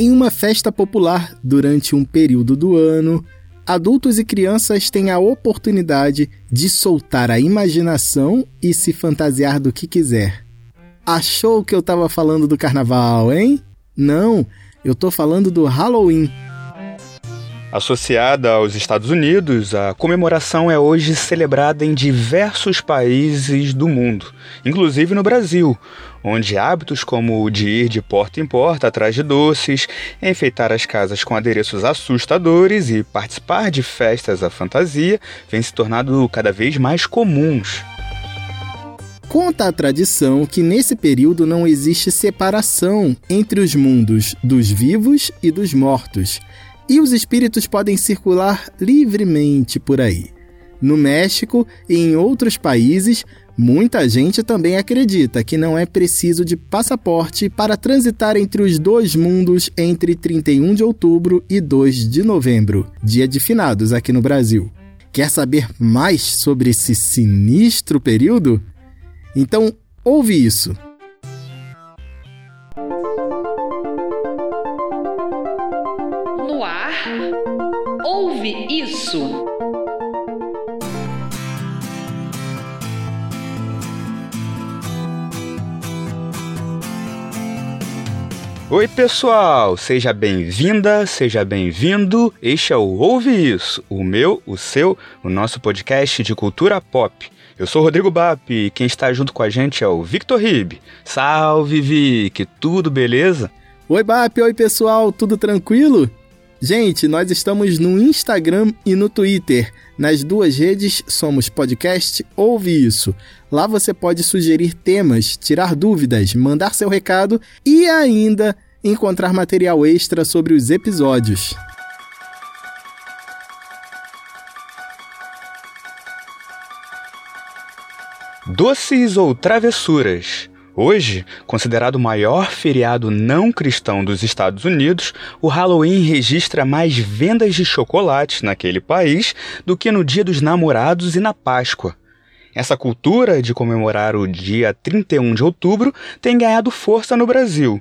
Em uma festa popular durante um período do ano, adultos e crianças têm a oportunidade de soltar a imaginação e se fantasiar do que quiser. Achou que eu estava falando do carnaval, hein? Não, eu estou falando do Halloween. Associada aos Estados Unidos, a comemoração é hoje celebrada em diversos países do mundo, inclusive no Brasil, onde hábitos como o de ir de porta em porta atrás de doces, enfeitar as casas com adereços assustadores e participar de festas à fantasia vêm se tornando cada vez mais comuns. Conta a tradição que nesse período não existe separação entre os mundos dos vivos e dos mortos e os espíritos podem circular livremente por aí. No México e em outros países, muita gente também acredita que não é preciso de passaporte para transitar entre os dois mundos entre 31 de outubro e 2 de novembro, dia de finados aqui no Brasil. Quer saber mais sobre esse sinistro período? Então, ouve isso. Ouve isso! Oi, pessoal! Seja bem-vinda, seja bem-vindo. Este é o Ouve Isso, o meu, o seu, o nosso podcast de cultura pop. Eu sou o Rodrigo Bap e quem está junto com a gente é o Victor Ribe. Salve, Vic! Tudo beleza? Oi, Bap! Oi, pessoal! Tudo tranquilo? Gente, nós estamos no Instagram e no Twitter. Nas duas redes somos podcast Ouve Isso. Lá você pode sugerir temas, tirar dúvidas, mandar seu recado e ainda encontrar material extra sobre os episódios. Doces ou travessuras? Hoje, considerado o maior feriado não cristão dos Estados Unidos, o Halloween registra mais vendas de chocolates naquele país do que no Dia dos Namorados e na Páscoa. Essa cultura de comemorar o dia 31 de outubro tem ganhado força no Brasil,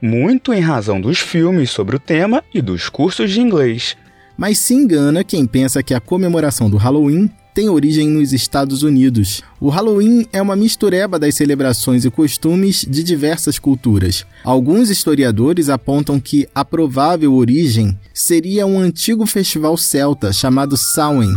muito em razão dos filmes sobre o tema e dos cursos de inglês. Mas se engana quem pensa que a comemoração do Halloween tem origem nos Estados Unidos. O Halloween é uma mistureba das celebrações e costumes de diversas culturas. Alguns historiadores apontam que a provável origem seria um antigo festival celta chamado Samhain.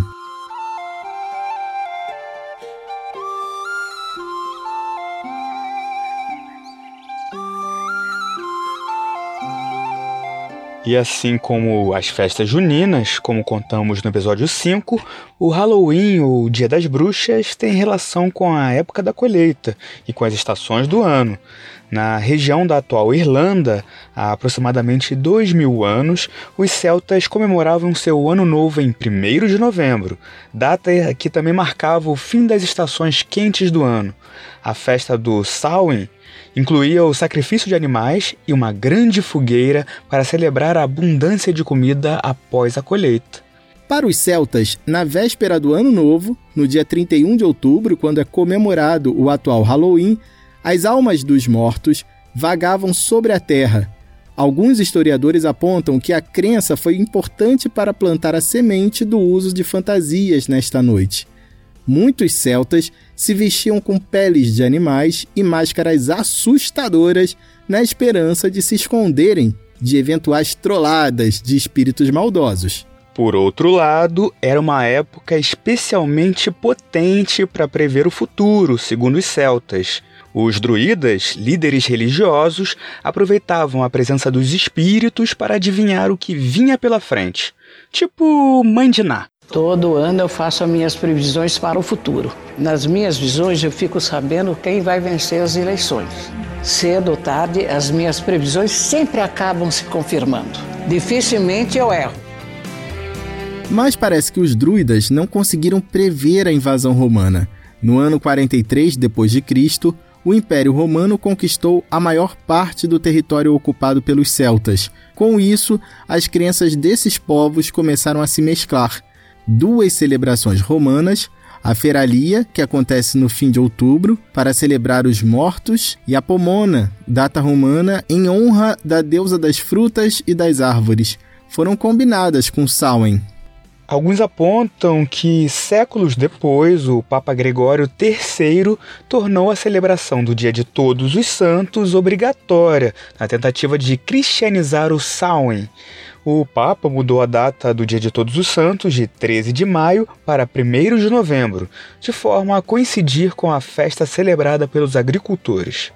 E assim como as festas juninas, como contamos no episódio 5, o Halloween ou Dia das Bruxas tem relação com a época da colheita e com as estações do ano. Na região da atual Irlanda, há aproximadamente dois mil anos, os celtas comemoravam seu ano novo em 1 de novembro, data que também marcava o fim das estações quentes do ano. A festa do Samhain incluía o sacrifício de animais e uma grande fogueira para celebrar a abundância de comida após a colheita. Para os celtas, na véspera do Ano Novo, no dia 31 de outubro, quando é comemorado o atual Halloween, as almas dos mortos vagavam sobre a terra. Alguns historiadores apontam que a crença foi importante para plantar a semente do uso de fantasias nesta noite. Muitos celtas se vestiam com peles de animais e máscaras assustadoras na esperança de se esconderem de eventuais trolladas de espíritos maldosos. Por outro lado, era uma época especialmente potente para prever o futuro, segundo os celtas. Os druidas, líderes religiosos, aproveitavam a presença dos espíritos para adivinhar o que vinha pela frente. Tipo Ná. Todo ano eu faço as minhas previsões para o futuro. Nas minhas visões eu fico sabendo quem vai vencer as eleições. Cedo ou tarde, as minhas previsões sempre acabam se confirmando. Dificilmente eu erro. Mas parece que os druidas não conseguiram prever a invasão romana. No ano 43 depois de Cristo, o Império Romano conquistou a maior parte do território ocupado pelos celtas. Com isso, as crenças desses povos começaram a se mesclar. Duas celebrações romanas, a Feralia, que acontece no fim de outubro, para celebrar os mortos, e a Pomona, data romana em honra da deusa das frutas e das árvores, foram combinadas com Samhain. Alguns apontam que séculos depois o Papa Gregório III tornou a celebração do Dia de Todos os Santos obrigatória, na tentativa de cristianizar o Samhain o Papa mudou a data do Dia de Todos os Santos de 13 de maio para 1 de novembro, de forma a coincidir com a festa celebrada pelos agricultores.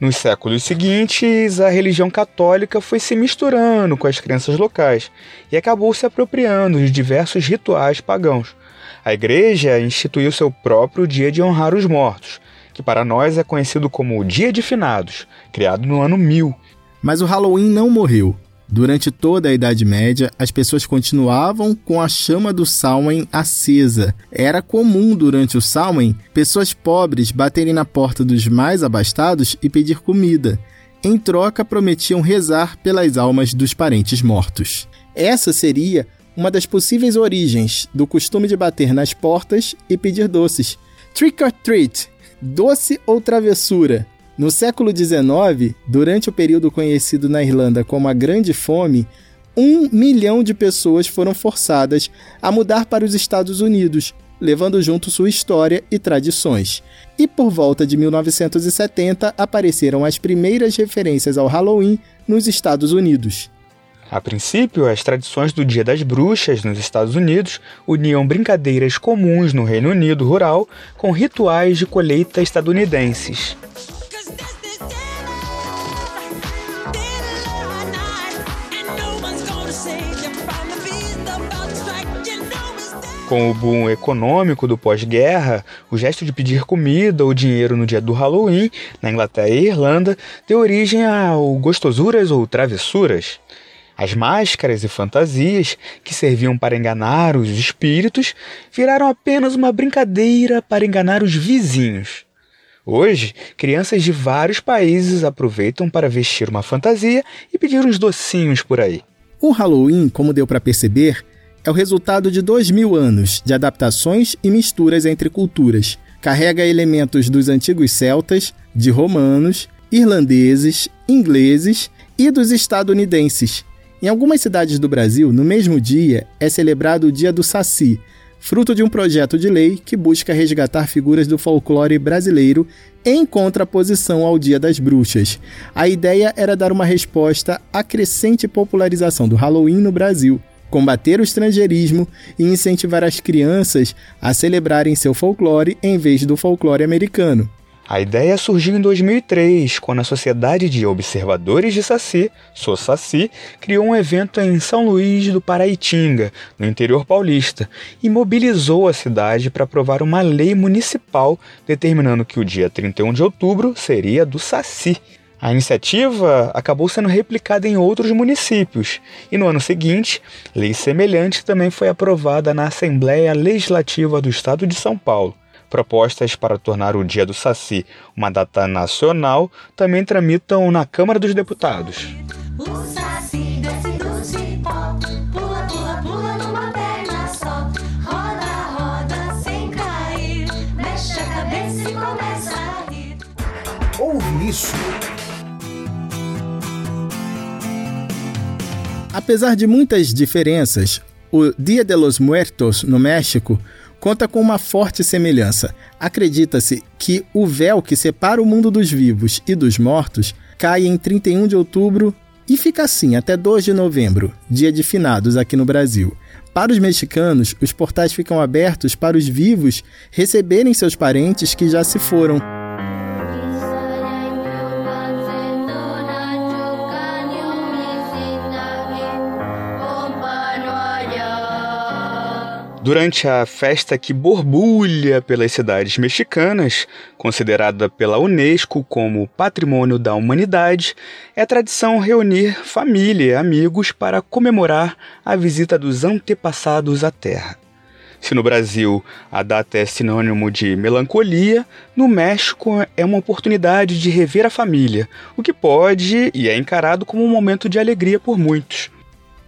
Nos séculos seguintes, a religião católica foi se misturando com as crenças locais e acabou se apropriando de diversos rituais pagãos. A Igreja instituiu seu próprio dia de honrar os mortos, que para nós é conhecido como o Dia de Finados, criado no ano 1000. Mas o Halloween não morreu. Durante toda a Idade Média, as pessoas continuavam com a chama do Samhain acesa. Era comum durante o Samhain pessoas pobres baterem na porta dos mais abastados e pedir comida. Em troca, prometiam rezar pelas almas dos parentes mortos. Essa seria uma das possíveis origens do costume de bater nas portas e pedir doces. Trick or treat, doce ou travessura, no século XIX, durante o período conhecido na Irlanda como a Grande Fome, um milhão de pessoas foram forçadas a mudar para os Estados Unidos, levando junto sua história e tradições. E por volta de 1970 apareceram as primeiras referências ao Halloween nos Estados Unidos. A princípio, as tradições do Dia das Bruxas nos Estados Unidos uniam brincadeiras comuns no Reino Unido rural com rituais de colheita estadunidenses. Com o boom econômico do pós-guerra, o gesto de pedir comida ou dinheiro no dia do Halloween, na Inglaterra e Irlanda, deu origem ao gostosuras ou travessuras. As máscaras e fantasias, que serviam para enganar os espíritos, viraram apenas uma brincadeira para enganar os vizinhos. Hoje, crianças de vários países aproveitam para vestir uma fantasia e pedir uns docinhos por aí. O Halloween, como deu para perceber, é o resultado de dois mil anos de adaptações e misturas entre culturas. Carrega elementos dos antigos celtas, de romanos, irlandeses, ingleses e dos estadunidenses. Em algumas cidades do Brasil, no mesmo dia, é celebrado o Dia do Saci, fruto de um projeto de lei que busca resgatar figuras do folclore brasileiro em contraposição ao Dia das Bruxas. A ideia era dar uma resposta à crescente popularização do Halloween no Brasil combater o estrangeirismo e incentivar as crianças a celebrarem seu folclore em vez do folclore americano. A ideia surgiu em 2003, quando a Sociedade de Observadores de Saci, SOSACI, criou um evento em São Luís do Paraitinga, no interior paulista, e mobilizou a cidade para aprovar uma lei municipal determinando que o dia 31 de outubro seria do Saci. A iniciativa acabou sendo replicada em outros municípios e no ano seguinte, lei semelhante também foi aprovada na Assembleia Legislativa do Estado de São Paulo. Propostas para tornar o Dia do Saci uma data nacional também tramitam na Câmara dos Deputados. Ouve isso. Apesar de muitas diferenças, o Dia de los Muertos, no México, conta com uma forte semelhança. Acredita-se que o véu que separa o mundo dos vivos e dos mortos cai em 31 de outubro e fica assim até 2 de novembro, dia de finados aqui no Brasil. Para os mexicanos, os portais ficam abertos para os vivos receberem seus parentes que já se foram. Durante a festa que borbulha pelas cidades mexicanas, considerada pela Unesco como Patrimônio da Humanidade, é tradição reunir família e amigos para comemorar a visita dos antepassados à Terra. Se no Brasil a data é sinônimo de melancolia, no México é uma oportunidade de rever a família, o que pode e é encarado como um momento de alegria por muitos.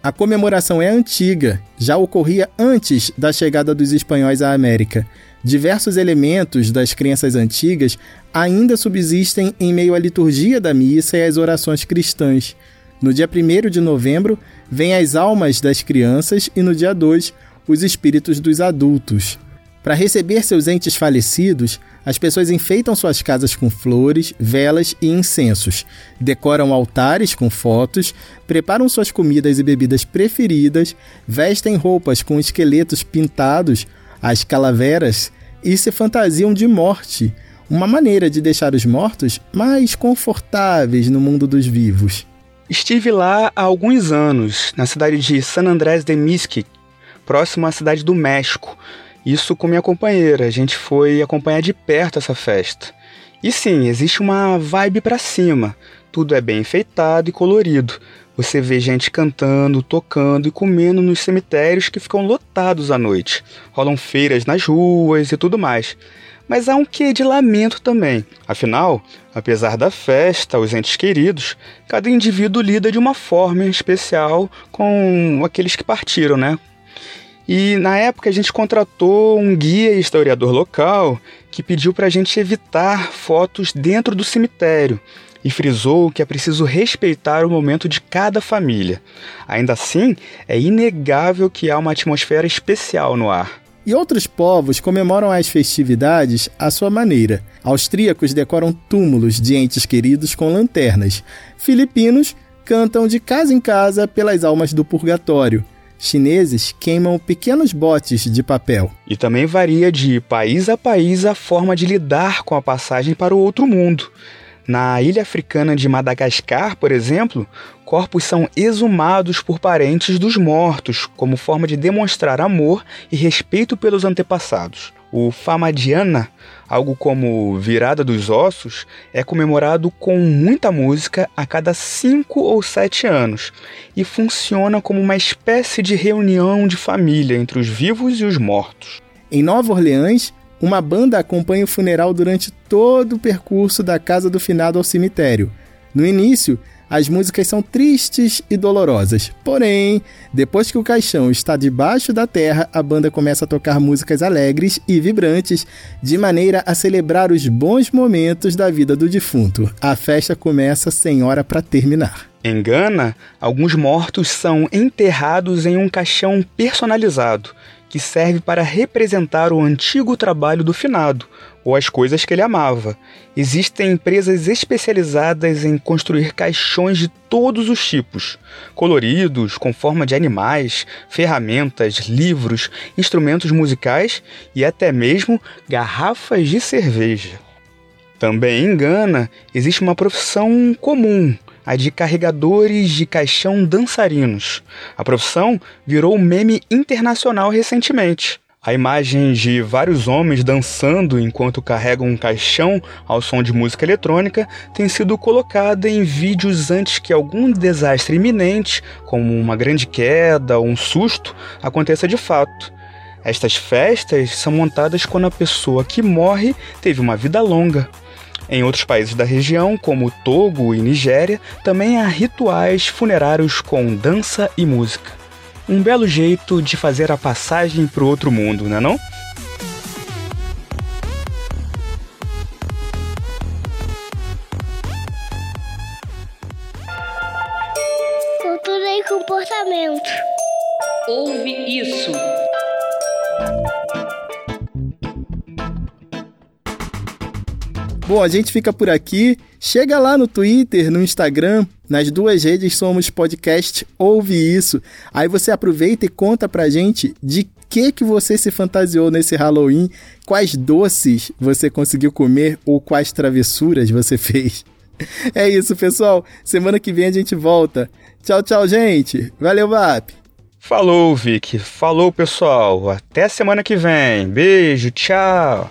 A comemoração é antiga, já ocorria antes da chegada dos espanhóis à América. Diversos elementos das crenças antigas ainda subsistem em meio à liturgia da missa e às orações cristãs. No dia 1 de novembro, vêm as almas das crianças e no dia 2, os espíritos dos adultos. Para receber seus entes falecidos, as pessoas enfeitam suas casas com flores, velas e incensos, decoram altares com fotos, preparam suas comidas e bebidas preferidas, vestem roupas com esqueletos pintados, as calaveras, e se fantasiam de morte, uma maneira de deixar os mortos mais confortáveis no mundo dos vivos. Estive lá há alguns anos, na cidade de San Andrés de Mixquic, próximo à cidade do México isso com minha companheira. A gente foi acompanhar de perto essa festa. E sim, existe uma vibe para cima. Tudo é bem enfeitado e colorido. Você vê gente cantando, tocando e comendo nos cemitérios que ficam lotados à noite. Rolam feiras nas ruas e tudo mais. Mas há um quê de lamento também. Afinal, apesar da festa, os entes queridos, cada indivíduo lida de uma forma especial com aqueles que partiram, né? E na época a gente contratou um guia e historiador local que pediu para a gente evitar fotos dentro do cemitério e frisou que é preciso respeitar o momento de cada família. Ainda assim, é inegável que há uma atmosfera especial no ar. E outros povos comemoram as festividades à sua maneira. Austríacos decoram túmulos de entes queridos com lanternas. Filipinos cantam de casa em casa pelas almas do purgatório chineses queimam pequenos botes de papel. E também varia de país a país a forma de lidar com a passagem para o outro mundo. Na ilha africana de Madagascar, por exemplo, corpos são exumados por parentes dos mortos como forma de demonstrar amor e respeito pelos antepassados. O Famadiana, algo como Virada dos Ossos, é comemorado com muita música a cada cinco ou sete anos e funciona como uma espécie de reunião de família entre os vivos e os mortos. Em Nova Orleans, uma banda acompanha o funeral durante todo o percurso da casa do finado ao cemitério. No início, as músicas são tristes e dolorosas. Porém, depois que o caixão está debaixo da terra, a banda começa a tocar músicas alegres e vibrantes, de maneira a celebrar os bons momentos da vida do defunto. A festa começa sem hora para terminar. Em Gana, alguns mortos são enterrados em um caixão personalizado que serve para representar o antigo trabalho do finado ou as coisas que ele amava. Existem empresas especializadas em construir caixões de todos os tipos, coloridos, com forma de animais, ferramentas, livros, instrumentos musicais e até mesmo garrafas de cerveja. Também em Gana existe uma profissão comum a de carregadores de caixão dançarinos. A profissão virou meme internacional recentemente. A imagem de vários homens dançando enquanto carregam um caixão ao som de música eletrônica tem sido colocada em vídeos antes que algum desastre iminente, como uma grande queda ou um susto, aconteça de fato. Estas festas são montadas quando a pessoa que morre teve uma vida longa. Em outros países da região, como Togo e Nigéria, também há rituais funerários com dança e música. Um belo jeito de fazer a passagem para o outro mundo, não é não? Cultura e comportamento. Ouve isso. Bom, a gente fica por aqui. Chega lá no Twitter, no Instagram, nas duas redes somos podcast Ouve Isso. Aí você aproveita e conta pra gente de que que você se fantasiou nesse Halloween, quais doces você conseguiu comer ou quais travessuras você fez. É isso, pessoal. Semana que vem a gente volta. Tchau, tchau, gente. Valeu, VAP. Falou, Vic. Falou, pessoal. Até semana que vem. Beijo, tchau.